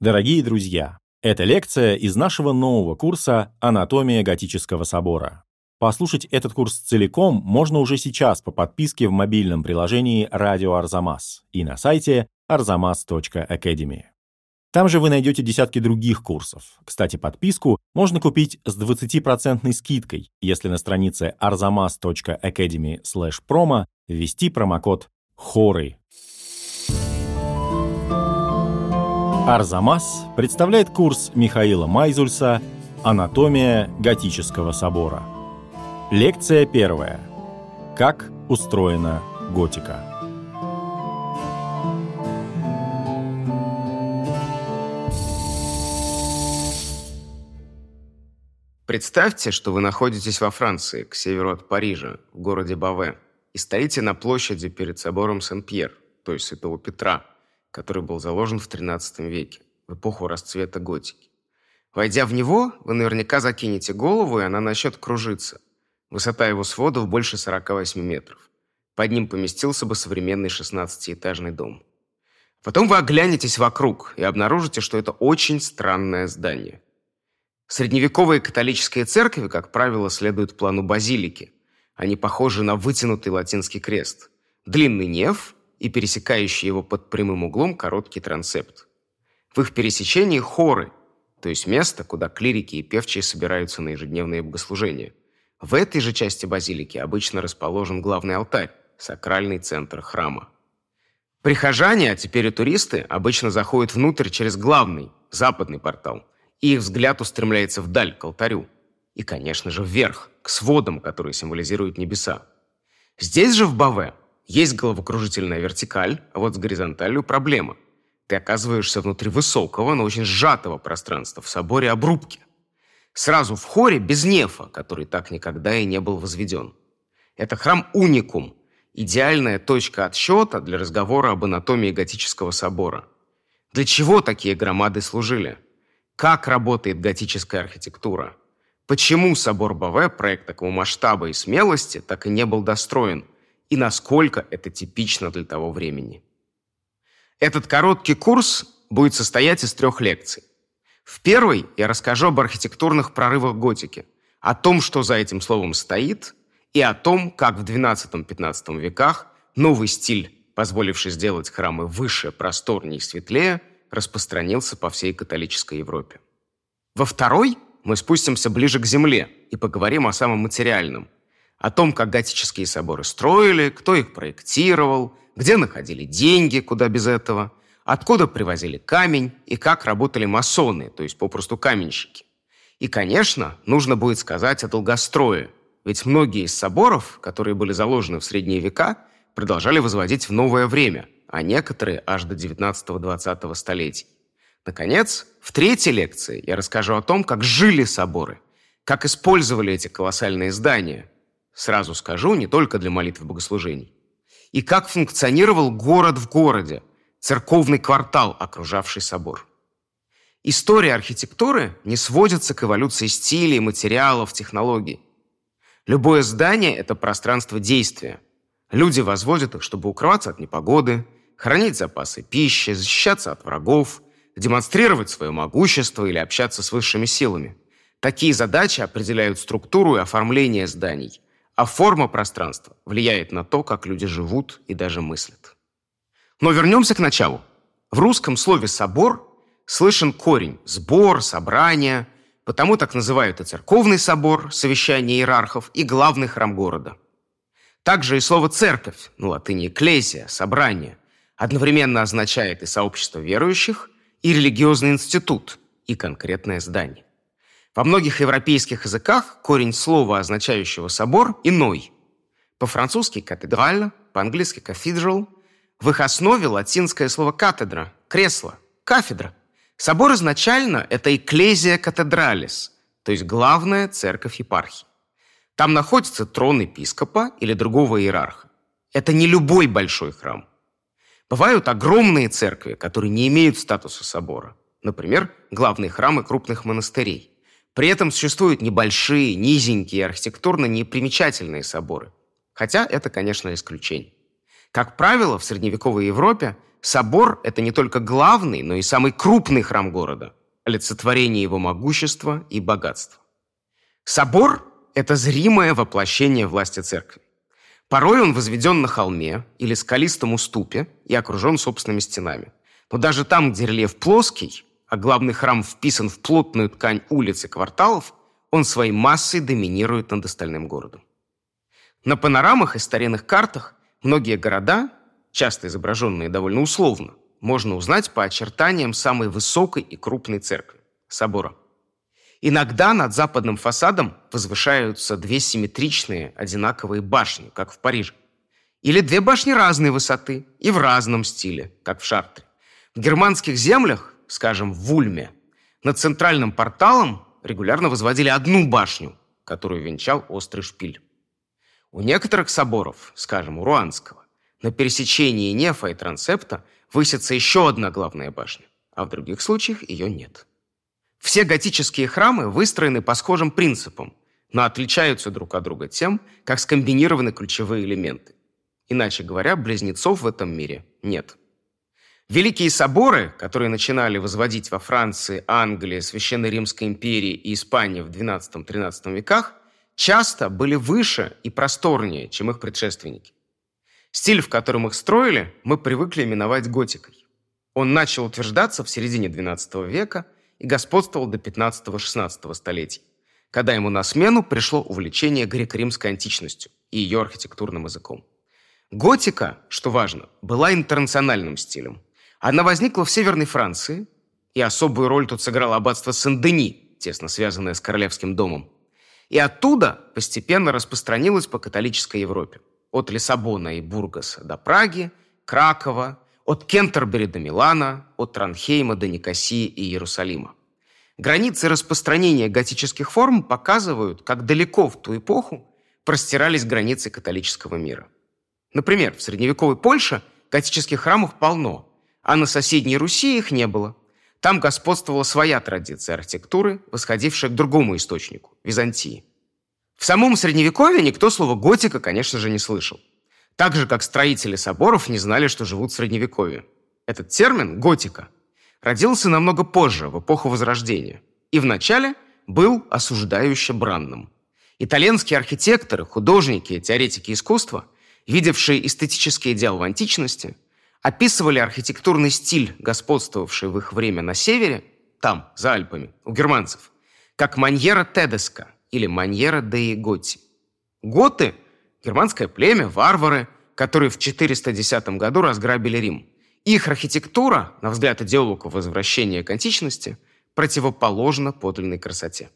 Дорогие друзья, это лекция из нашего нового курса «Анатомия готического собора». Послушать этот курс целиком можно уже сейчас по подписке в мобильном приложении «Радио Арзамас» и на сайте arzamas.academy. Там же вы найдете десятки других курсов. Кстати, подписку можно купить с 20% скидкой, если на странице arzamas.academy promo ввести промокод HORY Арзамас представляет курс Михаила Майзульса «Анатомия готического собора». Лекция первая. Как устроена готика. Представьте, что вы находитесь во Франции, к северу от Парижа, в городе Баве, и стоите на площади перед собором Сен-Пьер, то есть Святого Петра – который был заложен в XIII веке, в эпоху расцвета готики. Войдя в него, вы наверняка закинете голову, и она начнет кружиться. Высота его сводов больше 48 метров. Под ним поместился бы современный 16-этажный дом. Потом вы оглянетесь вокруг и обнаружите, что это очень странное здание. Средневековые католические церкви, как правило, следуют плану базилики. Они похожи на вытянутый латинский крест. Длинный неф, и пересекающий его под прямым углом короткий трансепт. В их пересечении хоры, то есть место, куда клирики и певчие собираются на ежедневные богослужения. В этой же части базилики обычно расположен главный алтарь, сакральный центр храма. Прихожане, а теперь и туристы, обычно заходят внутрь через главный, западный портал, и их взгляд устремляется вдаль, к алтарю. И, конечно же, вверх, к сводам, которые символизируют небеса. Здесь же, в Баве, есть головокружительная вертикаль, а вот с горизонталью проблема. Ты оказываешься внутри высокого, но очень сжатого пространства в соборе обрубки. Сразу в хоре без нефа, который так никогда и не был возведен. Это храм уникум, идеальная точка отсчета для разговора об анатомии готического собора. Для чего такие громады служили? Как работает готическая архитектура? Почему собор Баве, проект такого масштаба и смелости, так и не был достроен – и насколько это типично для того времени. Этот короткий курс будет состоять из трех лекций. В первой я расскажу об архитектурных прорывах готики, о том, что за этим словом стоит, и о том, как в XII-XV веках новый стиль, позволивший сделать храмы выше, просторнее и светлее, распространился по всей католической Европе. Во второй мы спустимся ближе к земле и поговорим о самом материальном – о том, как готические соборы строили, кто их проектировал, где находили деньги, куда без этого, откуда привозили камень и как работали масоны, то есть попросту каменщики. И, конечно, нужно будет сказать о долгострое, ведь многие из соборов, которые были заложены в средние века, продолжали возводить в новое время, а некоторые аж до 19-20 столетий. Наконец, в третьей лекции я расскажу о том, как жили соборы, как использовали эти колоссальные здания, Сразу скажу, не только для молитв и богослужений. И как функционировал город в городе, церковный квартал, окружавший собор. История архитектуры не сводится к эволюции стилей, материалов, технологий. Любое здание – это пространство действия. Люди возводят их, чтобы укрываться от непогоды, хранить запасы пищи, защищаться от врагов, демонстрировать свое могущество или общаться с высшими силами. Такие задачи определяют структуру и оформление зданий – а форма пространства влияет на то, как люди живут и даже мыслят. Но вернемся к началу. В русском слове «собор» слышен корень «сбор», «собрание», потому так называют и церковный собор, совещание иерархов, и главный храм города. Также и слово «церковь», на латыни «экклезия», «собрание», одновременно означает и сообщество верующих, и религиозный институт, и конкретное здание. Во многих европейских языках корень слова, означающего собор, иной. По-французски «катедраль», по-английски «cathedral». В их основе латинское слово «катедра» – кресло, кафедра. Собор изначально – это «экклезия катедралис», то есть главная церковь епархии. Там находится трон епископа или другого иерарха. Это не любой большой храм. Бывают огромные церкви, которые не имеют статуса собора. Например, главные храмы крупных монастырей. При этом существуют небольшие, низенькие, архитектурно непримечательные соборы. Хотя это, конечно, исключение. Как правило, в средневековой Европе собор – это не только главный, но и самый крупный храм города, олицетворение его могущества и богатства. Собор – это зримое воплощение власти церкви. Порой он возведен на холме или скалистом уступе и окружен собственными стенами. Но даже там, где рельеф плоский, а главный храм вписан в плотную ткань улиц и кварталов, он своей массой доминирует над остальным городом. На панорамах и старинных картах многие города, часто изображенные довольно условно, можно узнать по очертаниям самой высокой и крупной церкви – собора. Иногда над западным фасадом возвышаются две симметричные одинаковые башни, как в Париже. Или две башни разной высоты и в разном стиле, как в Шартре. В германских землях, скажем, в Ульме, над центральным порталом регулярно возводили одну башню, которую венчал острый шпиль. У некоторых соборов, скажем, у Руанского, на пересечении Нефа и Трансепта высится еще одна главная башня, а в других случаях ее нет. Все готические храмы выстроены по схожим принципам, но отличаются друг от друга тем, как скомбинированы ключевые элементы. Иначе говоря, близнецов в этом мире нет. Великие соборы, которые начинали возводить во Франции, Англии, Священной Римской империи и Испании в XII-XIII веках, часто были выше и просторнее, чем их предшественники. Стиль, в котором их строили, мы привыкли именовать готикой. Он начал утверждаться в середине XII века и господствовал до 15-16 столетий, когда ему на смену пришло увлечение греко-римской античностью и ее архитектурным языком. Готика, что важно, была интернациональным стилем. Она возникла в Северной Франции, и особую роль тут сыграло аббатство Сен-Дени, тесно связанное с королевским домом. И оттуда постепенно распространилась по католической Европе от Лиссабона и Бургаса до Праги, Кракова, от Кентербери до Милана, от Транхейма до Никосии и Иерусалима. Границы распространения готических форм показывают, как далеко в ту эпоху простирались границы католического мира. Например, в средневековой Польше готических храмов полно, а на соседней Руси их не было. Там господствовала своя традиция архитектуры, восходившая к другому источнику – Византии. В самом Средневековье никто слова «готика», конечно же, не слышал. Так же, как строители соборов не знали, что живут в Средневековье. Этот термин «готика» родился намного позже, в эпоху Возрождения, и вначале был осуждающе бранным. Итальянские архитекторы, художники и теоретики искусства, видевшие эстетический идеал в античности, описывали архитектурный стиль, господствовавший в их время на севере, там, за Альпами, у германцев, как маньера тедеска – или Маньера деи Готи. Готы – германское племя, варвары, которые в 410 году разграбили Рим. Их архитектура, на взгляд идеологов возвращения к античности, противоположна подлинной красоте.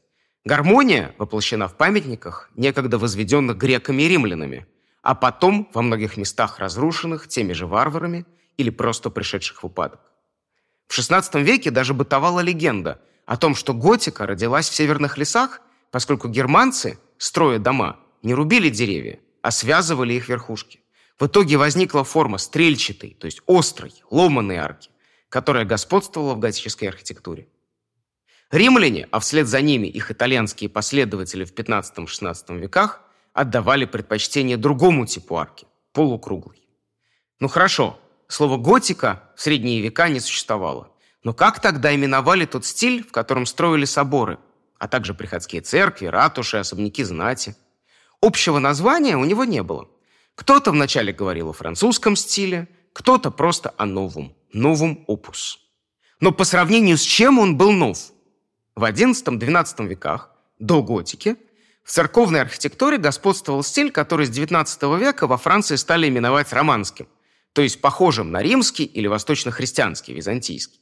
Гармония воплощена в памятниках, некогда возведенных греками и римлянами, а потом во многих местах разрушенных теми же варварами или просто пришедших в упадок. В XVI веке даже бытовала легенда о том, что готика родилась в северных лесах поскольку германцы, строя дома, не рубили деревья, а связывали их верхушки. В итоге возникла форма стрельчатой, то есть острой, ломаной арки, которая господствовала в готической архитектуре. Римляне, а вслед за ними их итальянские последователи в 15-16 веках, отдавали предпочтение другому типу арки – полукруглой. Ну хорошо, слово «готика» в средние века не существовало. Но как тогда именовали тот стиль, в котором строили соборы – а также приходские церкви, ратуши, особняки знати. Общего названия у него не было. Кто-то вначале говорил о французском стиле, кто-то просто о новом, новом опус. Но по сравнению с чем он был нов? В XI-XII веках, до готики, в церковной архитектуре господствовал стиль, который с XIX века во Франции стали именовать романским, то есть похожим на римский или восточно-христианский, византийский.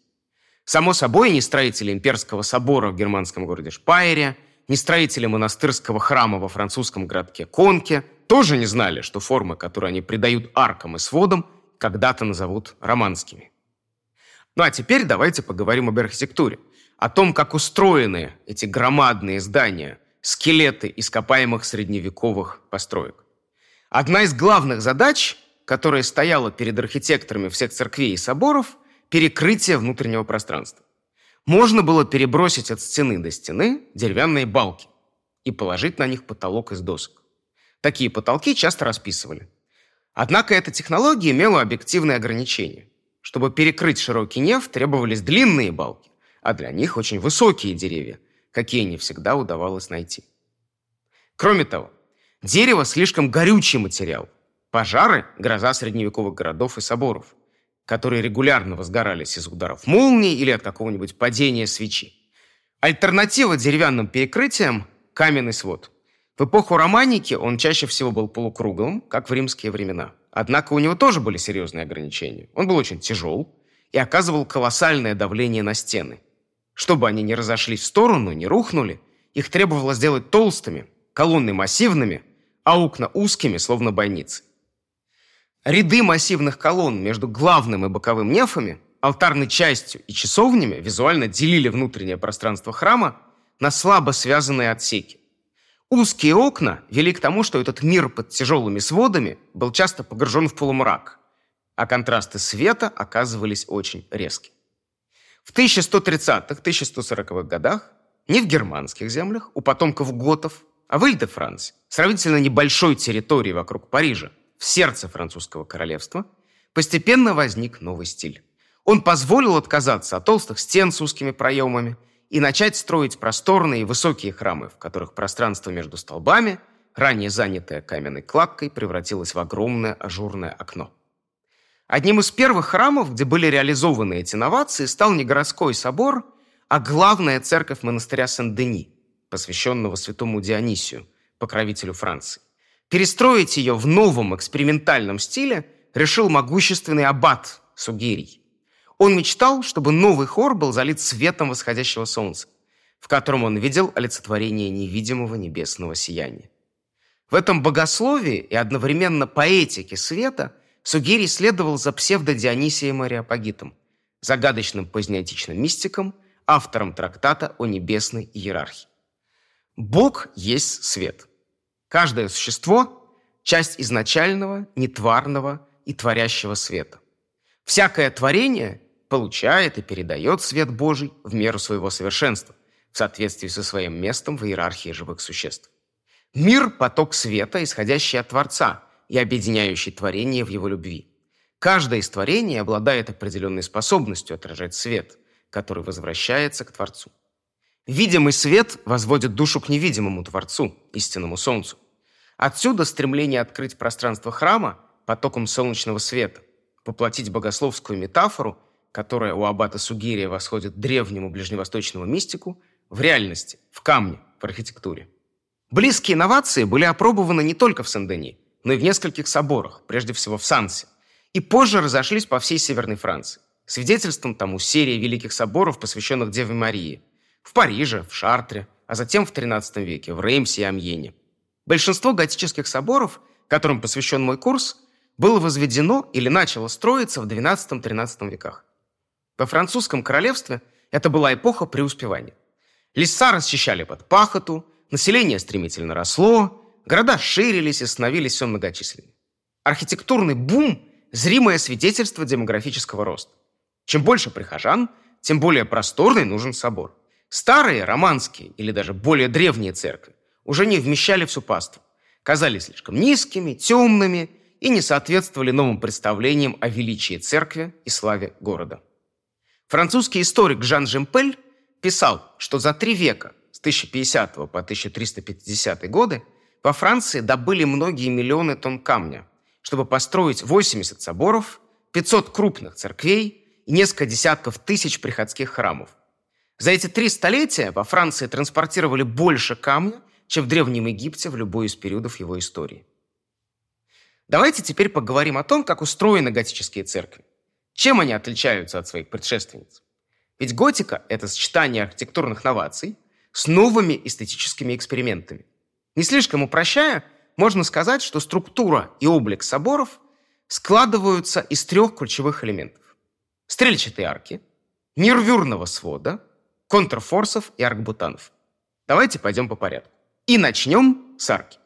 Само собой, ни строители имперского собора в германском городе Шпайере, ни строители монастырского храма во французском городке Конке тоже не знали, что формы, которые они придают аркам и сводам, когда-то назовут романскими. Ну а теперь давайте поговорим об архитектуре, о том, как устроены эти громадные здания, скелеты ископаемых средневековых построек. Одна из главных задач, которая стояла перед архитекторами всех церквей и соборов – перекрытие внутреннего пространства. Можно было перебросить от стены до стены деревянные балки и положить на них потолок из досок. Такие потолки часто расписывали. Однако эта технология имела объективные ограничения. Чтобы перекрыть широкий неф, требовались длинные балки, а для них очень высокие деревья, какие не всегда удавалось найти. Кроме того, дерево слишком горючий материал. Пожары – гроза средневековых городов и соборов, которые регулярно возгорались из ударов молнии или от какого-нибудь падения свечи. Альтернатива деревянным перекрытиям – каменный свод. В эпоху романики он чаще всего был полукруглым, как в римские времена. Однако у него тоже были серьезные ограничения. Он был очень тяжел и оказывал колоссальное давление на стены. Чтобы они не разошлись в сторону, не рухнули, их требовалось сделать толстыми, колонны массивными, а окна узкими, словно бойницы. Ряды массивных колонн между главным и боковым нефами, алтарной частью и часовнями визуально делили внутреннее пространство храма на слабо связанные отсеки. Узкие окна вели к тому, что этот мир под тяжелыми сводами был часто погружен в полумрак, а контрасты света оказывались очень резкими. В 1130-1140-х годах не в германских землях, у потомков готов, а в Иль-де-Франсе, сравнительно небольшой территории вокруг Парижа, в сердце французского королевства, постепенно возник новый стиль. Он позволил отказаться от толстых стен с узкими проемами – и начать строить просторные и высокие храмы, в которых пространство между столбами, ранее занятое каменной кладкой, превратилось в огромное ажурное окно. Одним из первых храмов, где были реализованы эти новации, стал не городской собор, а главная церковь монастыря Сен-Дени, посвященного святому Дионисию, покровителю Франции. Перестроить ее в новом экспериментальном стиле решил могущественный аббат Сугерий. Он мечтал, чтобы новый хор был залит светом восходящего солнца, в котором он видел олицетворение невидимого небесного сияния. В этом богословии и одновременно поэтике света Сугирий следовал за псевдо-Дионисием Ариапагитом, загадочным позднеотичным мистиком, автором трактата о небесной иерархии. Бог есть свет. Каждое существо – часть изначального, нетварного и творящего света. Всякое творение получает и передает свет Божий в меру своего совершенства, в соответствии со своим местом в иерархии живых существ. Мир – поток света, исходящий от Творца и объединяющий творение в его любви. Каждое из творений обладает определенной способностью отражать свет, который возвращается к Творцу. Видимый свет возводит душу к невидимому Творцу, истинному Солнцу. Отсюда стремление открыть пространство храма потоком солнечного света, поплатить богословскую метафору – которая у аббата Сугирия восходит древнему ближневосточному мистику, в реальности, в камне, в архитектуре. Близкие инновации были опробованы не только в Сен-Дени, но и в нескольких соборах, прежде всего в Сансе, и позже разошлись по всей Северной Франции. Свидетельством тому серии великих соборов, посвященных Деве Марии. В Париже, в Шартре, а затем в XIII веке в Реймсе и Амьене. Большинство готических соборов, которым посвящен мой курс, было возведено или начало строиться в XII-XIII веках. Во французском королевстве это была эпоха преуспевания. Леса расчищали под пахоту, население стремительно росло, города ширились и становились все многочисленнее. Архитектурный бум – зримое свидетельство демографического роста. Чем больше прихожан, тем более просторный нужен собор. Старые, романские или даже более древние церкви уже не вмещали всю паству, казались слишком низкими, темными и не соответствовали новым представлениям о величии церкви и славе города. Французский историк Жан Жемпель писал, что за три века, с 1050 по 1350 годы, во Франции добыли многие миллионы тонн камня, чтобы построить 80 соборов, 500 крупных церквей и несколько десятков тысяч приходских храмов. За эти три столетия во Франции транспортировали больше камня, чем в Древнем Египте в любой из периодов его истории. Давайте теперь поговорим о том, как устроены готические церкви. Чем они отличаются от своих предшественниц? Ведь готика – это сочетание архитектурных новаций с новыми эстетическими экспериментами. Не слишком упрощая, можно сказать, что структура и облик соборов складываются из трех ключевых элементов. Стрельчатые арки, нервюрного свода, контрфорсов и аркбутанов. Давайте пойдем по порядку. И начнем с арки.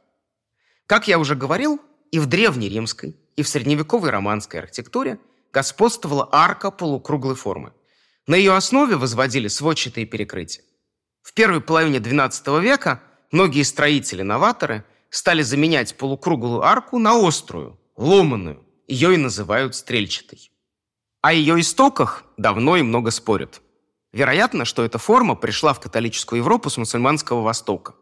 Как я уже говорил, и в древнеримской, и в средневековой романской архитектуре – господствовала арка полукруглой формы. На ее основе возводили сводчатые перекрытия. В первой половине XII века многие строители-новаторы стали заменять полукруглую арку на острую, ломаную. Ее и называют стрельчатой. О ее истоках давно и много спорят. Вероятно, что эта форма пришла в католическую Европу с мусульманского Востока.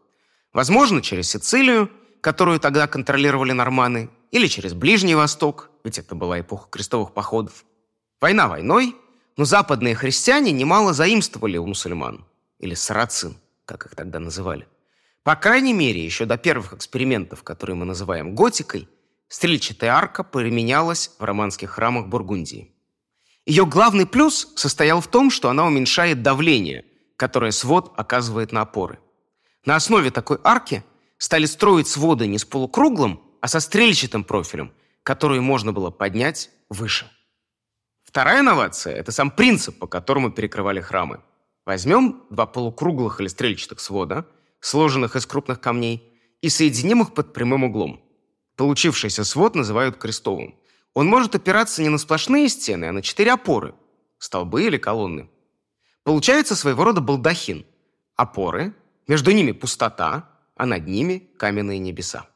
Возможно, через Сицилию, которую тогда контролировали норманы, или через Ближний Восток, ведь это была эпоха крестовых походов. Война войной, но западные христиане немало заимствовали у мусульман, или сарацин, как их тогда называли. По крайней мере, еще до первых экспериментов, которые мы называем готикой, стрельчатая арка применялась в романских храмах Бургундии. Ее главный плюс состоял в том, что она уменьшает давление, которое свод оказывает на опоры. На основе такой арки стали строить своды не с полукруглым, а со стрельчатым профилем, который можно было поднять выше. Вторая инновация – это сам принцип, по которому перекрывали храмы. Возьмем два полукруглых или стрельчатых свода, сложенных из крупных камней, и соединим их под прямым углом. Получившийся свод называют крестовым. Он может опираться не на сплошные стены, а на четыре опоры – столбы или колонны. Получается своего рода балдахин. Опоры, между ними пустота, а над ними каменные небеса.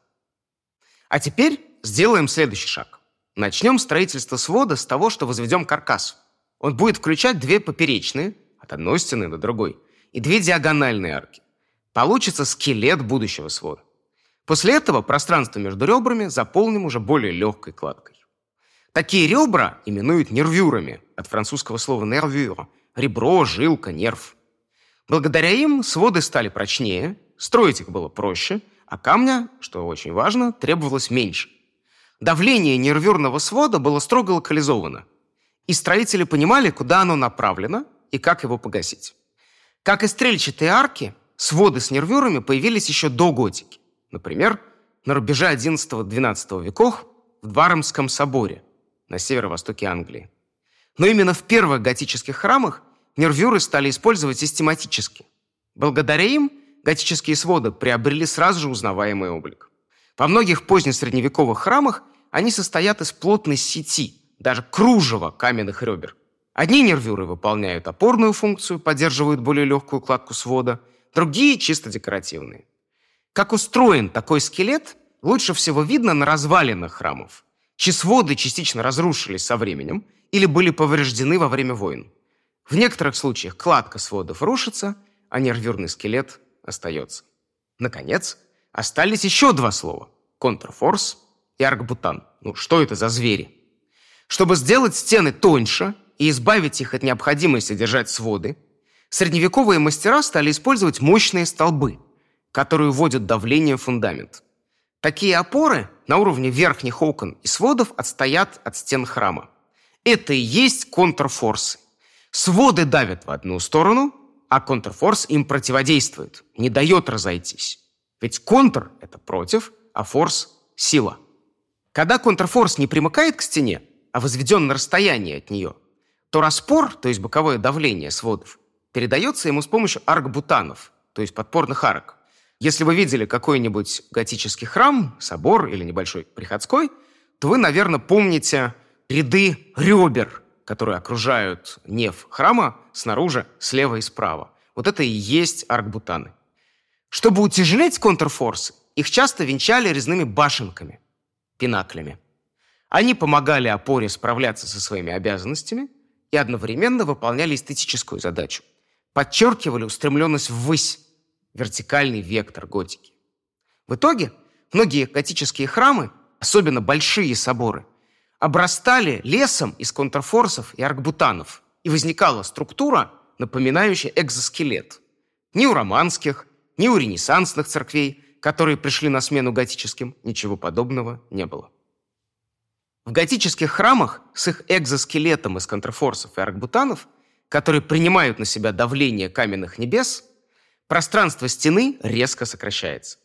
А теперь сделаем следующий шаг. Начнем строительство свода с того, что возведем каркас. Он будет включать две поперечные, от одной стены до другой, и две диагональные арки. Получится скелет будущего свода. После этого пространство между ребрами заполним уже более легкой кладкой. Такие ребра именуют нервюрами, от французского слова «нервюр» – ребро, жилка, нерв. Благодаря им своды стали прочнее, строить их было проще, а камня, что очень важно, требовалось меньше. Давление нервюрного свода было строго локализовано, и строители понимали, куда оно направлено и как его погасить. Как и стрельчатые арки, своды с нервюрами появились еще до готики. Например, на рубеже XI-XII веков в Дваромском соборе на северо-востоке Англии. Но именно в первых готических храмах нервюры стали использовать систематически. Благодаря им готические своды приобрели сразу же узнаваемый облик. Во многих позднесредневековых храмах они состоят из плотной сети, даже кружева каменных ребер. Одни нервюры выполняют опорную функцию, поддерживают более легкую кладку свода, другие чисто декоративные. Как устроен такой скелет, лучше всего видно на развалинах храмов, чьи своды частично разрушились со временем или были повреждены во время войн. В некоторых случаях кладка сводов рушится, а нервюрный скелет остается. Наконец, остались еще два слова – контрфорс и аркбутан. Ну, что это за звери? Чтобы сделать стены тоньше и избавить их от необходимости держать своды, средневековые мастера стали использовать мощные столбы, которые вводят давление в фундамент. Такие опоры на уровне верхних окон и сводов отстоят от стен храма. Это и есть контрфорсы. Своды давят в одну сторону, а контрфорс им противодействует, не дает разойтись. Ведь контр – это против, а форс – сила. Когда контрфорс не примыкает к стене, а возведен на расстоянии от нее, то распор, то есть боковое давление сводов, передается ему с помощью аркбутанов, то есть подпорных арок. Если вы видели какой-нибудь готический храм, собор или небольшой приходской, то вы, наверное, помните ряды ребер, которые окружают неф храма снаружи, слева и справа. Вот это и есть аркбутаны. Чтобы утяжелять контрфорсы, их часто венчали резными башенками, пинаклями. Они помогали опоре справляться со своими обязанностями и одновременно выполняли эстетическую задачу. Подчеркивали устремленность ввысь, вертикальный вектор готики. В итоге многие готические храмы, особенно большие соборы, обрастали лесом из контрфорсов и аркбутанов, и возникала структура, напоминающая экзоскелет. Ни у романских, ни у ренессансных церквей, которые пришли на смену готическим, ничего подобного не было. В готических храмах с их экзоскелетом из контрфорсов и аркбутанов, которые принимают на себя давление каменных небес, пространство стены резко сокращается.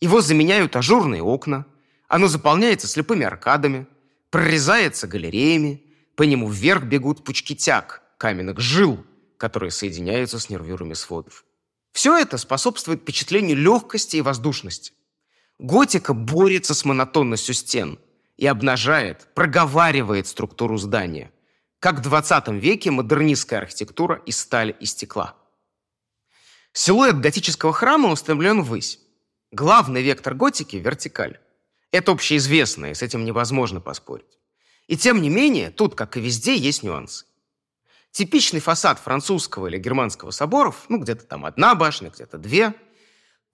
Его заменяют ажурные окна, оно заполняется слепыми аркадами, прорезается галереями, по нему вверх бегут пучки тяг, каменных жил, которые соединяются с нервюрами сводов. Все это способствует впечатлению легкости и воздушности. Готика борется с монотонностью стен и обнажает, проговаривает структуру здания, как в 20 веке модернистская архитектура из стали и стекла. Силуэт готического храма устремлен ввысь. Главный вектор готики – вертикаль. Это общеизвестно, и с этим невозможно поспорить. И тем не менее, тут, как и везде, есть нюансы. Типичный фасад французского или германского соборов, ну, где-то там одна башня, где-то две,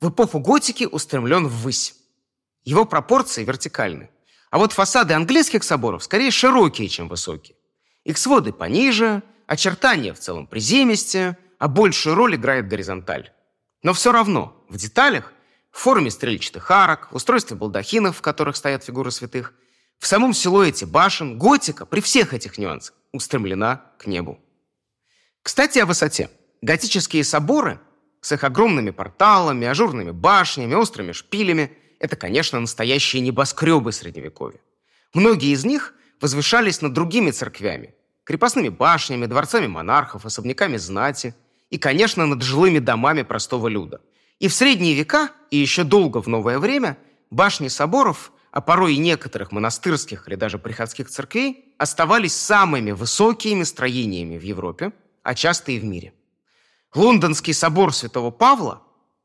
в эпоху готики устремлен ввысь. Его пропорции вертикальны. А вот фасады английских соборов скорее широкие, чем высокие. Их своды пониже, очертания в целом приземистее, а большую роль играет горизонталь. Но все равно в деталях, в форме стрельчатых арок, устройстве балдахинов, в которых стоят фигуры святых, в самом силуэте башен, готика при всех этих нюансах устремлена к небу. Кстати, о высоте. Готические соборы с их огромными порталами, ажурными башнями, острыми шпилями – это, конечно, настоящие небоскребы Средневековья. Многие из них возвышались над другими церквями, крепостными башнями, дворцами монархов, особняками знати и, конечно, над жилыми домами простого люда. И в средние века, и еще долго в новое время, башни соборов, а порой и некоторых монастырских или даже приходских церквей, оставались самыми высокими строениями в Европе, а часто и в мире. Лондонский собор Святого Павла,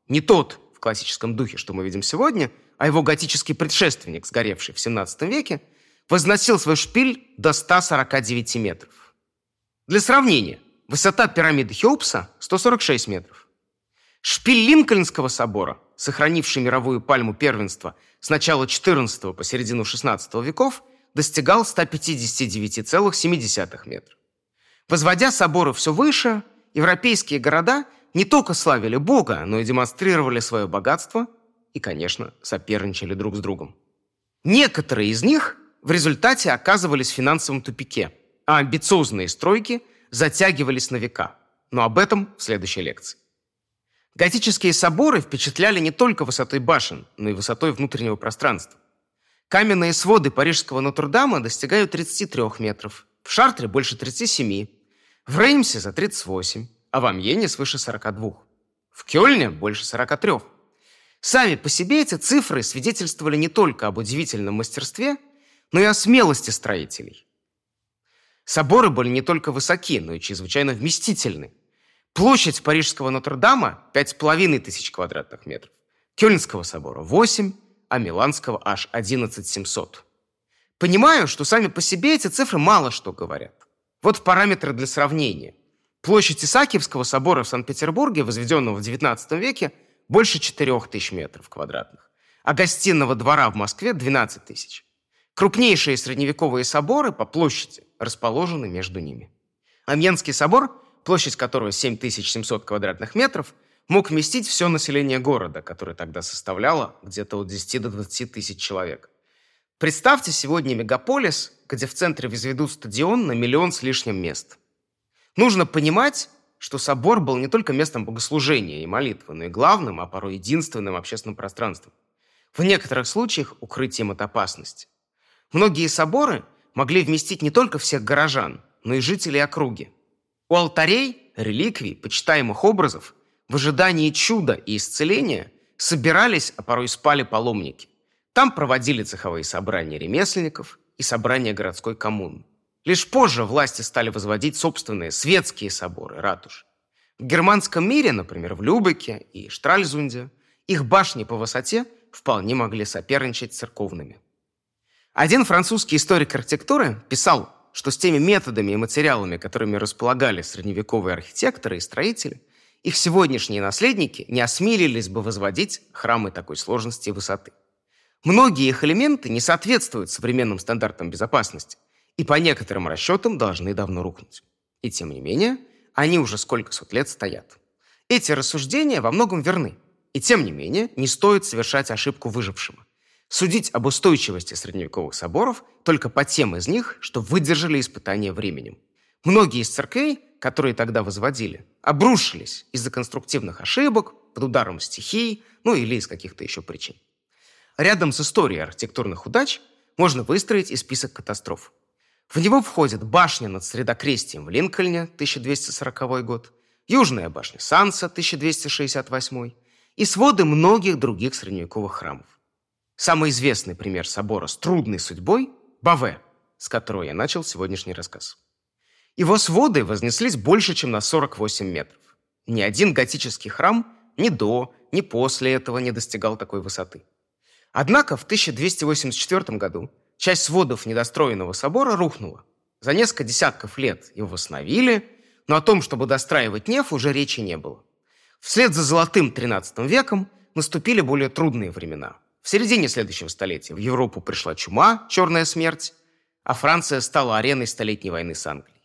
не тот в классическом духе, что мы видим сегодня – а его готический предшественник, сгоревший в 17 веке, возносил свой шпиль до 149 метров. Для сравнения, высота пирамиды Хеопса – 146 метров. Шпиль Линкольнского собора, сохранивший мировую пальму первенства с начала XIV по середину XVI веков, достигал 159,7 метров. Возводя соборы все выше, европейские города не только славили Бога, но и демонстрировали свое богатство и, конечно, соперничали друг с другом. Некоторые из них в результате оказывались в финансовом тупике, а амбициозные стройки затягивались на века. Но об этом в следующей лекции. Готические соборы впечатляли не только высотой башен, но и высотой внутреннего пространства. Каменные своды парижского Нотр-Дама достигают 33 метров, в Шартре больше 37, в Реймсе за 38, а в Амьене свыше 42, в Кёльне больше 43. Сами по себе эти цифры свидетельствовали не только об удивительном мастерстве, но и о смелости строителей. Соборы были не только высоки, но и чрезвычайно вместительны. Площадь Парижского Нотр-Дама – 5,5 тысяч квадратных метров, Кёльнского собора – 8, а Миланского – аж 11 700. Понимаю, что сами по себе эти цифры мало что говорят. Вот параметры для сравнения. Площадь Исаакиевского собора в Санкт-Петербурге, возведенного в XIX веке – больше 4 тысяч метров квадратных, а гостиного двора в Москве 12 тысяч. Крупнейшие средневековые соборы по площади расположены между ними. Амьенский собор, площадь которого 7700 квадратных метров, мог вместить все население города, которое тогда составляло где-то от 10 до 20 тысяч человек. Представьте сегодня мегаполис, где в центре возведут стадион на миллион с лишним мест. Нужно понимать, что собор был не только местом богослужения и молитвы, но и главным, а порой единственным общественным пространством. В некоторых случаях укрытием от опасности. Многие соборы могли вместить не только всех горожан, но и жителей округи. У алтарей, реликвий, почитаемых образов, в ожидании чуда и исцеления собирались, а порой спали паломники. Там проводили цеховые собрания ремесленников и собрания городской коммуны. Лишь позже власти стали возводить собственные светские соборы, ратуши. В германском мире, например, в Любеке и Штральзунде, их башни по высоте вполне могли соперничать с церковными. Один французский историк архитектуры писал, что с теми методами и материалами, которыми располагали средневековые архитекторы и строители, их сегодняшние наследники не осмелились бы возводить храмы такой сложности и высоты. Многие их элементы не соответствуют современным стандартам безопасности, и по некоторым расчетам должны давно рухнуть. И тем не менее, они уже сколько сот лет стоят. Эти рассуждения во многом верны. И тем не менее, не стоит совершать ошибку выжившего. Судить об устойчивости средневековых соборов только по тем из них, что выдержали испытания временем. Многие из церквей, которые тогда возводили, обрушились из-за конструктивных ошибок, под ударом стихий, ну или из каких-то еще причин. Рядом с историей архитектурных удач можно выстроить и список катастроф. В него входит башня над Средокрестием в Линкольне, 1240 год, Южная башня Санса, 1268 и своды многих других средневековых храмов. Самый известный пример собора с трудной судьбой – Баве, с которого я начал сегодняшний рассказ. Его своды вознеслись больше, чем на 48 метров. Ни один готический храм ни до, ни после этого не достигал такой высоты. Однако в 1284 году часть сводов недостроенного собора рухнула. За несколько десятков лет его восстановили, но о том, чтобы достраивать неф, уже речи не было. Вслед за золотым XIII веком наступили более трудные времена. В середине следующего столетия в Европу пришла чума, черная смерть, а Франция стала ареной Столетней войны с Англией.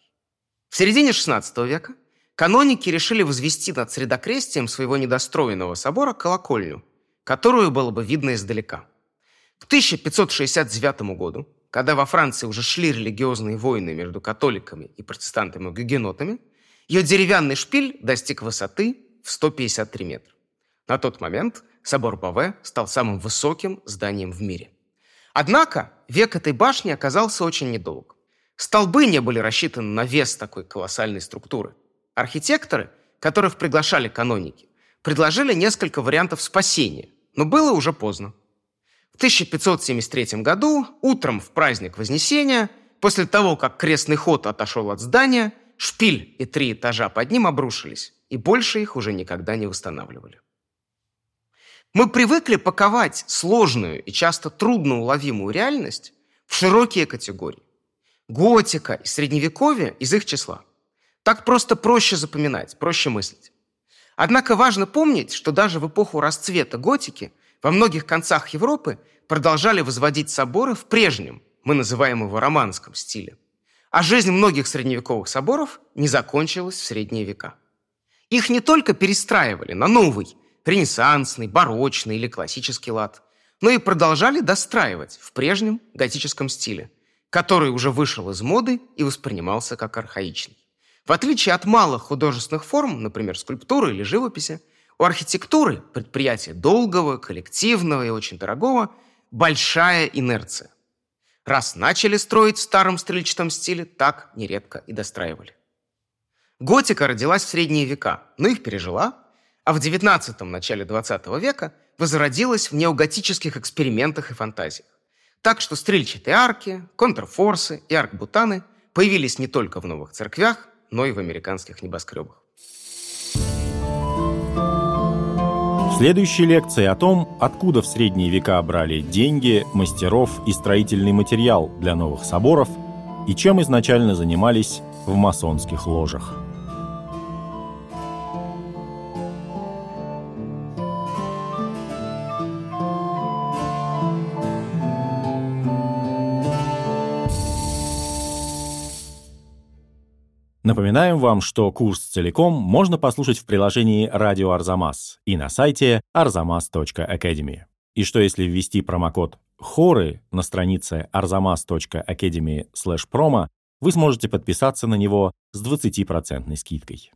В середине XVI века каноники решили возвести над средокрестием своего недостроенного собора колокольню, которую было бы видно издалека. К 1569 году, когда во Франции уже шли религиозные войны между католиками и протестантами-гугенотами, ее деревянный шпиль достиг высоты в 153 метра. На тот момент собор Баве стал самым высоким зданием в мире. Однако век этой башни оказался очень недолг. Столбы не были рассчитаны на вес такой колоссальной структуры. Архитекторы, которых приглашали каноники, предложили несколько вариантов спасения, но было уже поздно. В 1573 году, утром в праздник Вознесения, после того, как крестный ход отошел от здания, шпиль и три этажа под ним обрушились, и больше их уже никогда не восстанавливали. Мы привыкли паковать сложную и часто трудноуловимую реальность в широкие категории. Готика и Средневековье из их числа. Так просто проще запоминать, проще мыслить. Однако важно помнить, что даже в эпоху расцвета готики во многих концах Европы продолжали возводить соборы в прежнем, мы называем его романском стиле. А жизнь многих средневековых соборов не закончилась в средние века. Их не только перестраивали на новый, ренессансный, барочный или классический лад, но и продолжали достраивать в прежнем готическом стиле, который уже вышел из моды и воспринимался как архаичный. В отличие от малых художественных форм, например, скульптуры или живописи, у архитектуры, предприятия долгого, коллективного и очень дорогого, большая инерция. Раз начали строить в старом стрельчатом стиле, так нередко и достраивали. Готика родилась в средние века, но их пережила, а в XIX – начале XX века возродилась в неоготических экспериментах и фантазиях. Так что стрельчатые арки, контрфорсы и аркбутаны появились не только в новых церквях, но и в американских небоскребах. В следующей лекции о том, откуда в средние века брали деньги, мастеров и строительный материал для новых соборов и чем изначально занимались в масонских ложах. Напоминаем вам, что курс целиком можно послушать в приложении «Радио Арзамас» и на сайте arzamas.academy. И что если ввести промокод «Хоры» на странице arzamas.academy/promo, вы сможете подписаться на него с 20% скидкой.